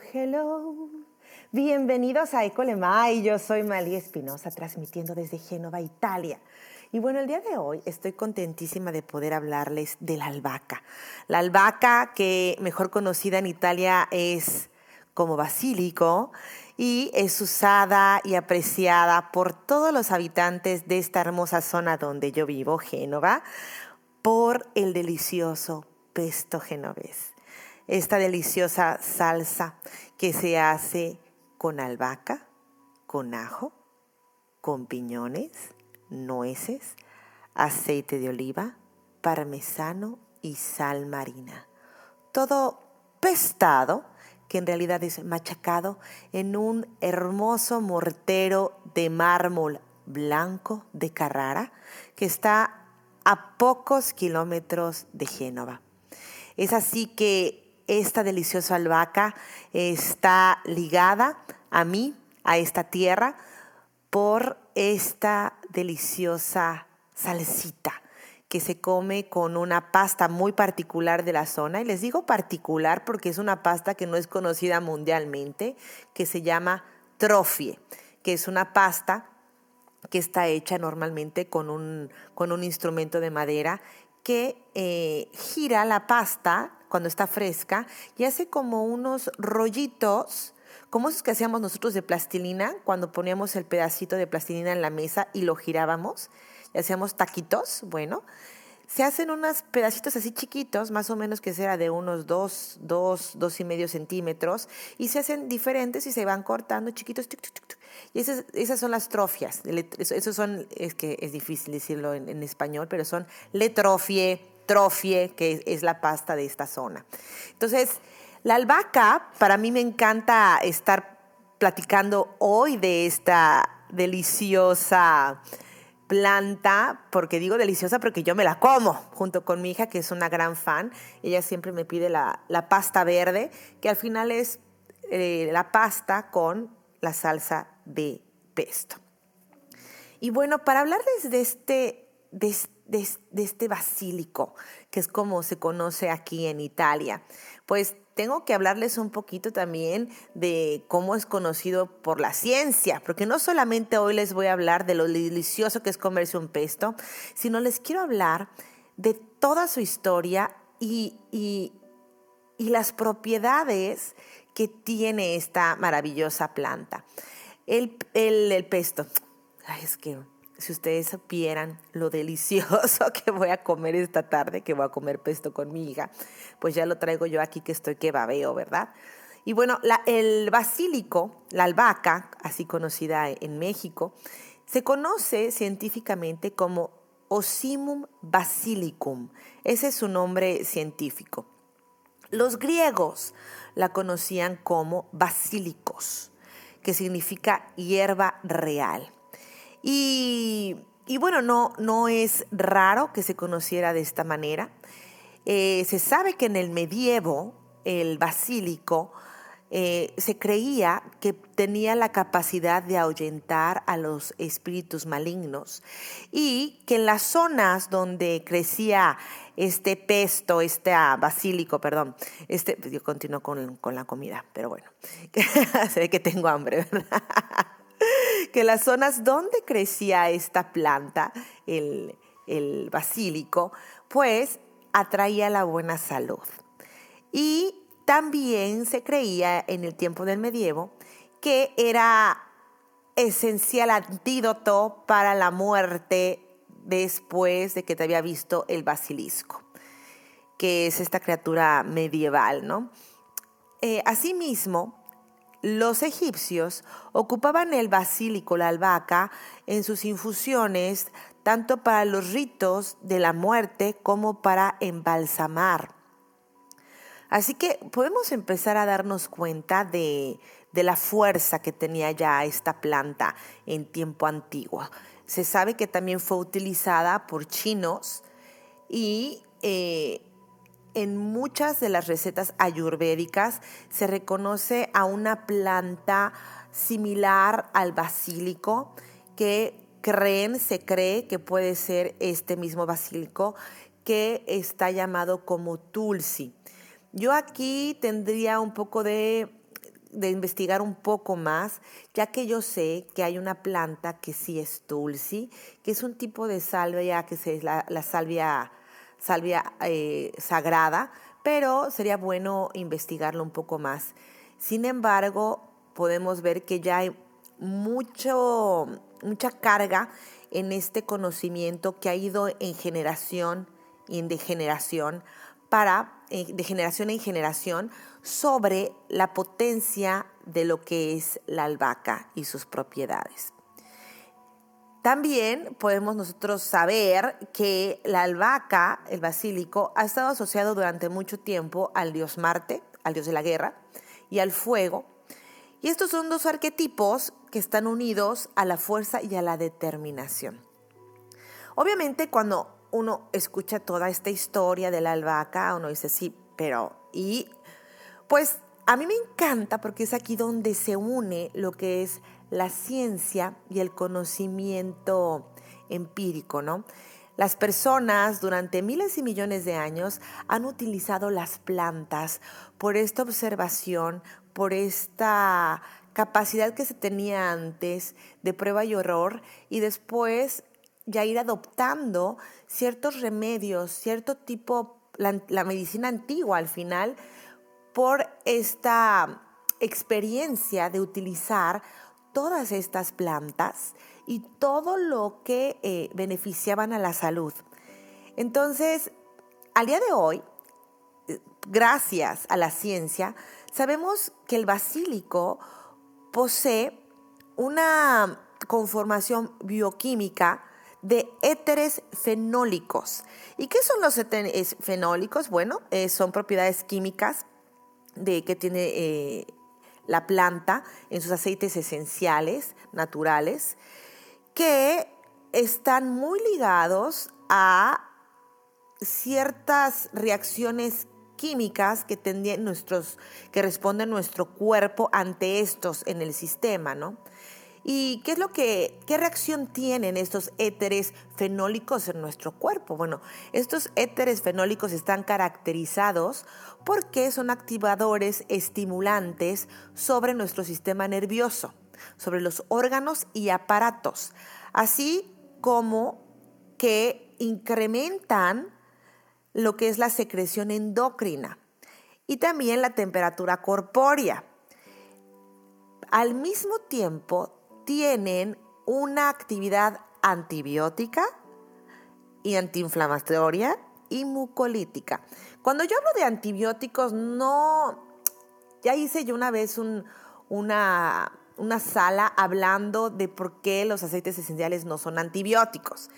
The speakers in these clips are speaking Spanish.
Hello. Bienvenidos a Ecolemai. Yo soy Malia Espinosa, transmitiendo desde Génova, Italia. Y bueno, el día de hoy estoy contentísima de poder hablarles de la albahaca. La albahaca, que mejor conocida en Italia es como basílico, y es usada y apreciada por todos los habitantes de esta hermosa zona donde yo vivo, Génova, por el delicioso pesto genovés. Esta deliciosa salsa que se hace con albahaca, con ajo, con piñones, nueces, aceite de oliva, parmesano y sal marina. Todo pestado que en realidad es machacado en un hermoso mortero de mármol blanco de Carrara que está a pocos kilómetros de Génova. Es así que esta deliciosa albahaca está ligada a mí, a esta tierra, por esta deliciosa salsita que se come con una pasta muy particular de la zona. Y les digo particular porque es una pasta que no es conocida mundialmente, que se llama trofie, que es una pasta que está hecha normalmente con un, con un instrumento de madera que eh, gira la pasta cuando está fresca y hace como unos rollitos, como esos que hacíamos nosotros de plastilina, cuando poníamos el pedacito de plastilina en la mesa y lo girábamos hacíamos taquitos, bueno, se hacen unos pedacitos así chiquitos, más o menos que sea de unos dos, dos, dos y medio centímetros, y se hacen diferentes y se van cortando chiquitos. y esas, esas, son las trofias. Esos son, es que es difícil decirlo en, en español, pero son letrofie, trofie, que es la pasta de esta zona. Entonces, la albahaca, para mí me encanta estar platicando hoy de esta deliciosa planta, porque digo deliciosa porque yo me la como, junto con mi hija, que es una gran fan. Ella siempre me pide la, pasta verde, que al final es eh, la pasta con la salsa de pesto. Y bueno, para hablarles de este, de, de este basílico, que es como se conoce aquí en Italia, pues tengo que hablarles un poquito también de cómo es conocido por la ciencia, porque no solamente hoy les voy a hablar de lo delicioso que es comerse un pesto, sino les quiero hablar de toda su historia y, y, las propiedades que tiene esta maravillosa planta. El, el, el pesto, es que si ustedes supieran lo delicioso que voy a comer esta tarde, que voy a comer pesto con mi hija, pues ya lo traigo yo aquí que estoy que babeo, ¿verdad? Y bueno, el basílico, la albahaca, así conocida en México, se conoce científicamente como Osimum basilicum. Ese es su nombre científico. Los griegos la conocían como basílicos, que significa hierba real. Y, bueno, no, no es raro que se conociera de esta manera. Eh, se sabe que en el medievo el basílico eh, se creía que tenía la capacidad de ahuyentar a los espíritus malignos y que en las zonas donde crecía este pesto, este ah, basílico, perdón, este, yo continúo con, con la comida, pero bueno, se ve que tengo hambre, ¿verdad? que las zonas donde crecía esta planta, el, basílico, pues atraía la buena salud. Y también se creía en el tiempo del medievo que era esencial antídoto para la muerte después de que te había visto el basilisco, que es esta criatura medieval, ¿no? Eh, asimismo, los egipcios ocupaban el basílico, la albahaca, en sus infusiones, tanto para los ritos de la muerte como para embalsamar. Así que podemos empezar a darnos cuenta de, la fuerza que tenía ya esta planta en tiempo antiguo. Se sabe que también fue utilizada por chinos y eh, en muchas de las recetas ayurvédicas se reconoce a una planta similar al basílico que creen, se cree que puede ser este mismo basílico que está llamado como tulsi. Yo aquí tendría un poco de de investigar un poco más, ya que yo sé que hay una planta que sí es tulsi, que es un tipo de salvia que es la, salvia, salvia eh, sagrada, pero sería bueno investigarlo un poco más. Sin embargo, podemos ver que ya hay mucho, mucha carga en este conocimiento que ha ido en generación y en degeneración para eh, de generación en generación sobre la potencia de lo que es la albahaca y sus propiedades. También podemos nosotros saber que la albahaca, el basílico, ha estado asociado durante mucho tiempo al dios Marte, al dios de la guerra, y al fuego. Y estos son dos arquetipos que están unidos a la fuerza y a la determinación. Obviamente cuando uno escucha toda esta historia de la albahaca, uno dice, sí, pero y pues a mí me encanta porque es aquí donde se une lo que es la ciencia y el conocimiento empírico, ¿no? Las personas durante miles y millones de años han utilizado las plantas por esta observación, por esta capacidad que se tenía antes de prueba y horror y después ya ir adoptando ciertos remedios, cierto tipo la, medicina antigua al final por esta experiencia de utilizar todas estas plantas y todo lo que eh, beneficiaban a la salud. Entonces, al día de hoy, eh, gracias a la ciencia, sabemos que el basílico posee una conformación bioquímica de éteres fenólicos. ¿Y qué son los éteres fenólicos? Bueno, eh, son propiedades químicas de, que tiene eh, la planta en sus aceites esenciales, naturales, que están muy ligados a ciertas reacciones químicas que, nuestros, que responde nuestro cuerpo ante estos en el sistema, ¿no? ¿Y qué es lo que, qué reacción tienen estos éteres fenólicos en nuestro cuerpo? Bueno, estos éteres fenólicos están caracterizados porque son activadores estimulantes sobre nuestro sistema nervioso, sobre los órganos y aparatos, así como que incrementan lo que es la secreción endocrina y también la temperatura corpórea. Al mismo tiempo, tienen una actividad antibiótica y antiinflamatoria y mucolítica. Cuando yo hablo de antibióticos, no, ya hice yo una vez una, una sala hablando de por qué los aceites esenciales no son antibióticos.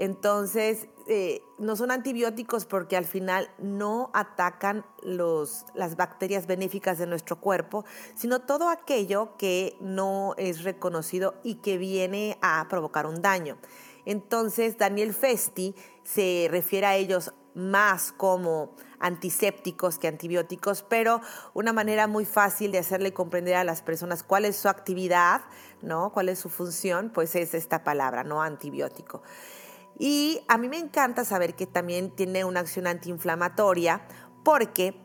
Entonces, eh, no son antibióticos porque al final no atacan los, las bacterias benéficas de nuestro cuerpo, sino todo aquello que no es reconocido y que viene a provocar un daño. Entonces, Daniel Festi se refiere a ellos más como antisépticos que antibióticos, pero una manera muy fácil de hacerle comprender a las personas cuál es su actividad, ¿no? Cuál es su función, pues es esta palabra, no antibiótico. Y a mí me encanta saber que también tiene una acción antiinflamatoria porque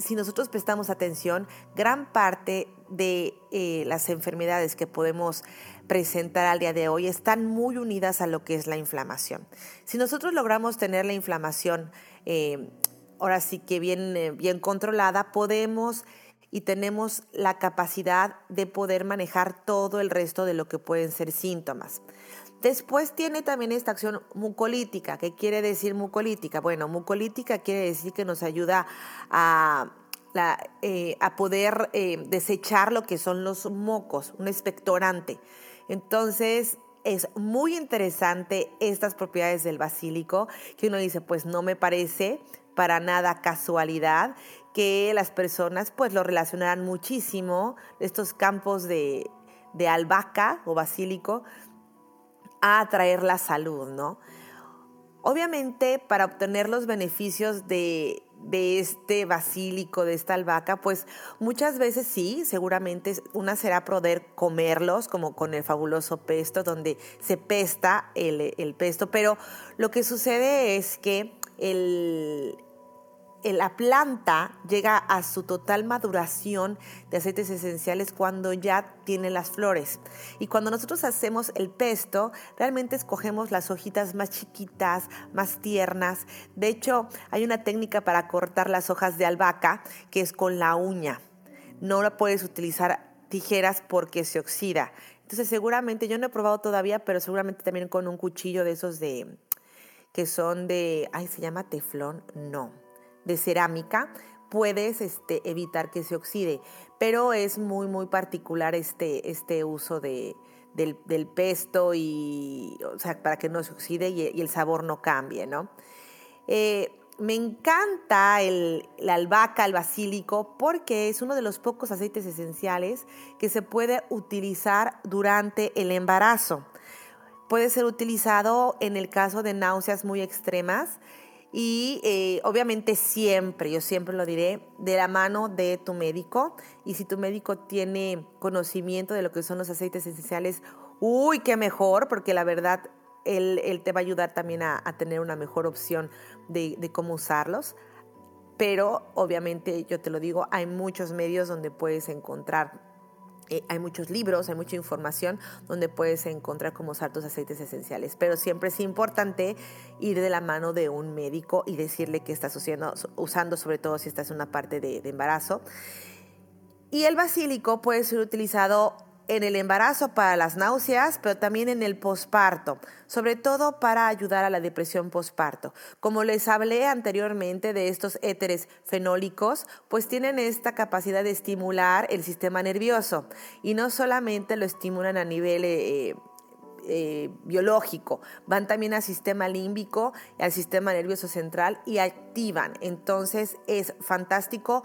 si nosotros prestamos atención, gran parte de eh, las enfermedades que podemos presentar al día de hoy están muy unidas a lo que es la inflamación. Si nosotros logramos tener la inflamación eh, ahora sí que bien, eh, bien controlada, podemos y tenemos la capacidad de poder manejar todo el resto de lo que pueden ser síntomas. Después tiene también esta acción mucolítica. ¿Qué quiere decir mucolítica? Bueno, mucolítica quiere decir que nos ayuda a, eh, a poder desechar lo que son los mocos, un expectorante. Entonces, es muy interesante estas propiedades del basílico, que uno dice, pues no me parece para nada casualidad que las personas pues lo relacionarán muchísimo, estos campos de, de albahaca o basílico, a atraer la salud, ¿no? Obviamente, para obtener los beneficios de, este basílico, de esta albahaca, pues muchas veces sí, seguramente una será poder comerlos, como con el fabuloso pesto, donde se pesta el, el pesto, pero lo que sucede es que el, la planta llega a su total maduración de aceites esenciales cuando ya tiene las flores. Y cuando nosotros hacemos el pesto, realmente escogemos las hojitas más chiquitas, más tiernas. De hecho, hay una técnica para cortar las hojas de albahaca que es con la uña. No la puedes utilizar tijeras porque se oxida. Entonces seguramente, yo no he probado todavía, pero seguramente también con un cuchillo de esos de que son de, ay, se llama teflón, no de cerámica, puedes este, evitar que se oxide. Pero es muy, muy particular este, este uso de, del, pesto y, o sea, para que no se oxide y, el sabor no cambie, ¿no? Eh, me encanta el, la albahaca, el basílico, porque es uno de los pocos aceites esenciales que se puede utilizar durante el embarazo. Puede ser utilizado en el caso de náuseas muy extremas y eh, obviamente siempre, yo siempre lo diré, de la mano de tu médico. Y si tu médico tiene conocimiento de lo que son los aceites esenciales, uy, qué mejor, porque la verdad él, te va a ayudar también a, tener una mejor opción de, de cómo usarlos. Pero obviamente, yo te lo digo, hay muchos medios donde puedes encontrar eh, hay muchos libros, hay mucha información donde puedes encontrar cómo usar tus aceites esenciales, pero siempre es importante ir de la mano de un médico y decirle que estás usando, usando sobre todo si estás en una parte de, de embarazo. Y el basílico puede ser utilizado en el embarazo para las náuseas, pero también en el posparto, sobre todo para ayudar a la depresión posparto. Como les hablé anteriormente de estos éteres fenólicos, pues tienen esta capacidad de estimular el sistema nervioso y no solamente lo estimulan a nivel... Eh, eh, biológico, van también al sistema límbico, al sistema nervioso central y activan. Entonces es fantástico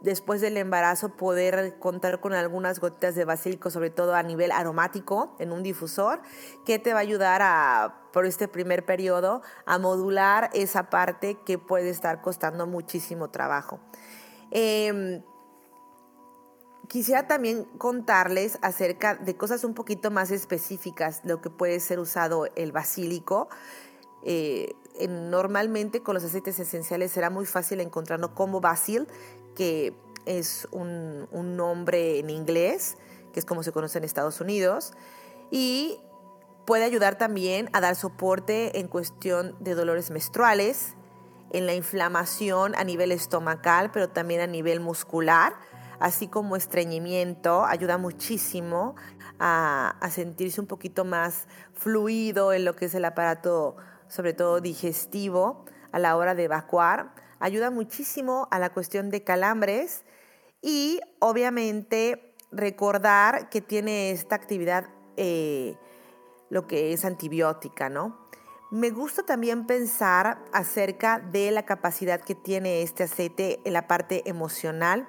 después del embarazo poder contar con algunas gotitas de basílico, sobre todo a nivel aromático, en un difusor, que te va a ayudar a, por este primer periodo a modular esa parte que puede estar costando muchísimo trabajo. Em, quisiera también contarles acerca de cosas un poquito más específicas, lo que puede ser usado el basílico. Eh, normalmente con los aceites esenciales será muy fácil encontrarlo como basil, que es un, nombre en inglés, que es como se conoce en Estados Unidos, y puede ayudar también a dar soporte en cuestión de dolores menstruales, en la inflamación a nivel estomacal, pero también a nivel muscular, así como estreñimiento, ayuda muchísimo a, a, sentirse un poquito más fluido en lo que es el aparato, sobre todo digestivo, a la hora de evacuar ayuda muchísimo a la cuestión de calambres y obviamente recordar que tiene esta actividad eh, lo que es antibiótica, ¿no? Me gusta también pensar acerca de la capacidad que tiene este aceite en la parte emocional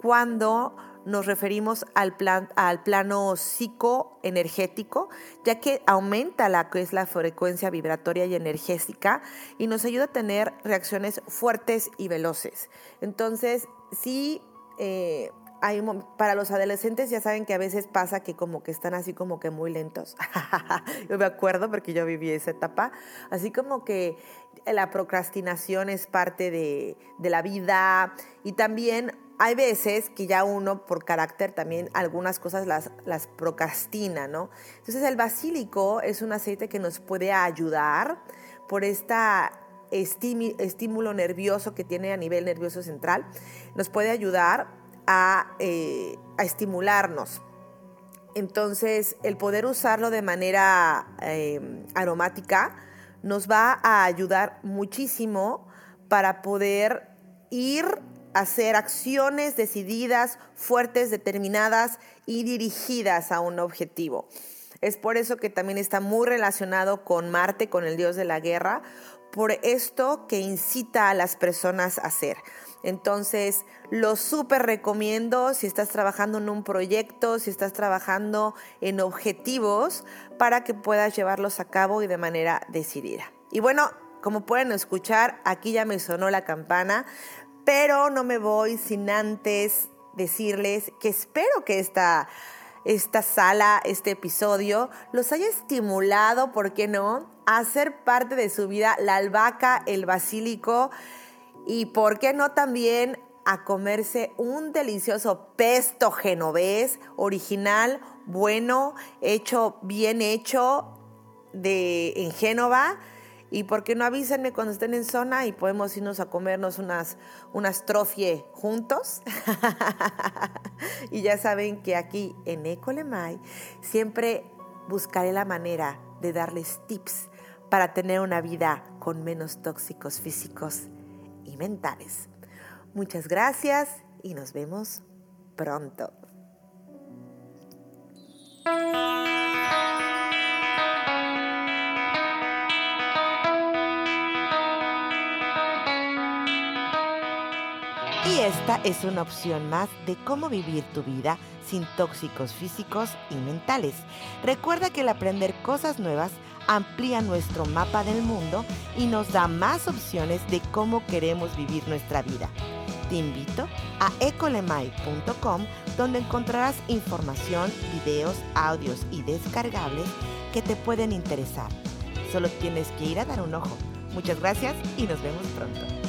cuando nos referimos al, plan, al plano psicoenergético, ya que aumenta la que es la frecuencia vibratoria y energética y nos ayuda a tener reacciones fuertes y veloces. Entonces, sí, eh, hay, para los adolescentes ya saben que a veces pasa que como que están así como que muy lentos. yo me acuerdo porque yo viví esa etapa. Así como que la procrastinación es parte de, de la vida y también hay veces que ya uno por carácter también algunas cosas las, las procrastina, ¿no? Entonces el basílico es un aceite que nos puede ayudar por este estímulo nervioso que tiene a nivel nervioso central, nos puede ayudar a, eh, estimularnos. Entonces, el poder usarlo de manera em, aromática nos va a ayudar muchísimo para poder ir hacer acciones decididas, fuertes, determinadas y dirigidas a un objetivo. Es por eso que también está muy relacionado con Marte, con el dios de la guerra, por esto que incita a las personas a hacer. Entonces, lo súper recomiendo si estás trabajando en un proyecto, si estás trabajando en objetivos, para que puedas llevarlos a cabo y de manera decidida. Y bueno, como pueden escuchar, aquí ya me sonó la campana. Pero no me voy sin antes decirles que espero que esta, esta sala, este episodio, los haya estimulado, ¿por qué no?, a ser parte de su vida la albahaca, el basílico Y por qué no también a comerse un delicioso pesto genovés original, bueno, hecho, bien hecho de, en Génova. Y por qué no avísenme cuando estén en zona y podemos irnos a comernos unas, unas trofie juntos. y ya saben que aquí en Ecolemay siempre buscaré la manera de darles tips para tener una vida con menos tóxicos físicos y mentales. Muchas gracias y nos vemos pronto. Y esta es una opción más de cómo vivir tu vida sin tóxicos físicos y mentales. Recuerda que el aprender cosas nuevas amplía nuestro mapa del mundo y nos da más opciones de cómo queremos vivir nuestra vida. Te invito a ecolemai.com donde encontrarás información, videos, audios y descargables que te pueden interesar. Solo tienes que ir a dar un ojo. Muchas gracias y nos vemos pronto.